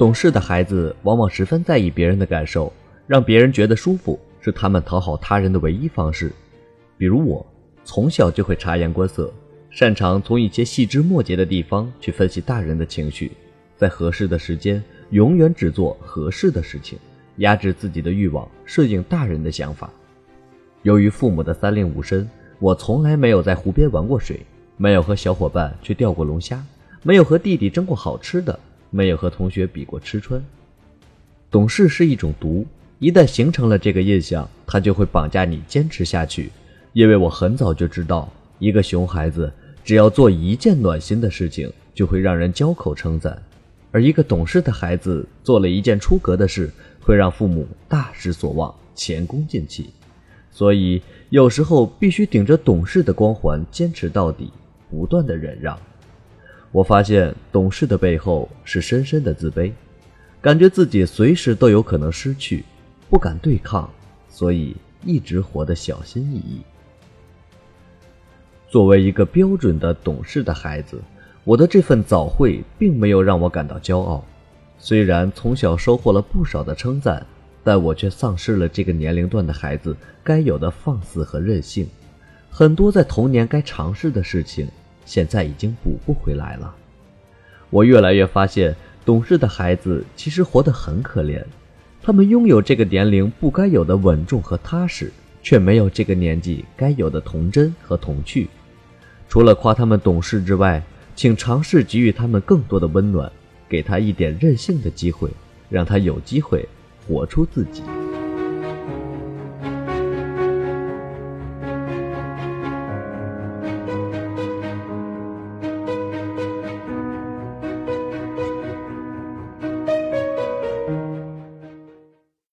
懂事的孩子往往十分在意别人的感受，让别人觉得舒服是他们讨好他人的唯一方式。比如我，从小就会察言观色，擅长从一些细枝末节的地方去分析大人的情绪，在合适的时间，永远只做合适的事情，压制自己的欲望，顺应大人的想法。由于父母的三令五申，我从来没有在湖边玩过水，没有和小伙伴去钓过龙虾，没有和弟弟争过好吃的。没有和同学比过吃穿，懂事是一种毒，一旦形成了这个印象，他就会绑架你坚持下去。因为我很早就知道，一个熊孩子只要做一件暖心的事情，就会让人交口称赞；而一个懂事的孩子做了一件出格的事，会让父母大失所望，前功尽弃。所以有时候必须顶着懂事的光环坚持到底，不断的忍让。我发现懂事的背后是深深的自卑，感觉自己随时都有可能失去，不敢对抗，所以一直活得小心翼翼。作为一个标准的懂事的孩子，我的这份早慧并没有让我感到骄傲。虽然从小收获了不少的称赞，但我却丧失了这个年龄段的孩子该有的放肆和任性。很多在童年该尝试的事情。现在已经补不回来了。我越来越发现，懂事的孩子其实活得很可怜。他们拥有这个年龄不该有的稳重和踏实，却没有这个年纪该有的童真和童趣。除了夸他们懂事之外，请尝试给予他们更多的温暖，给他一点任性的机会，让他有机会活出自己。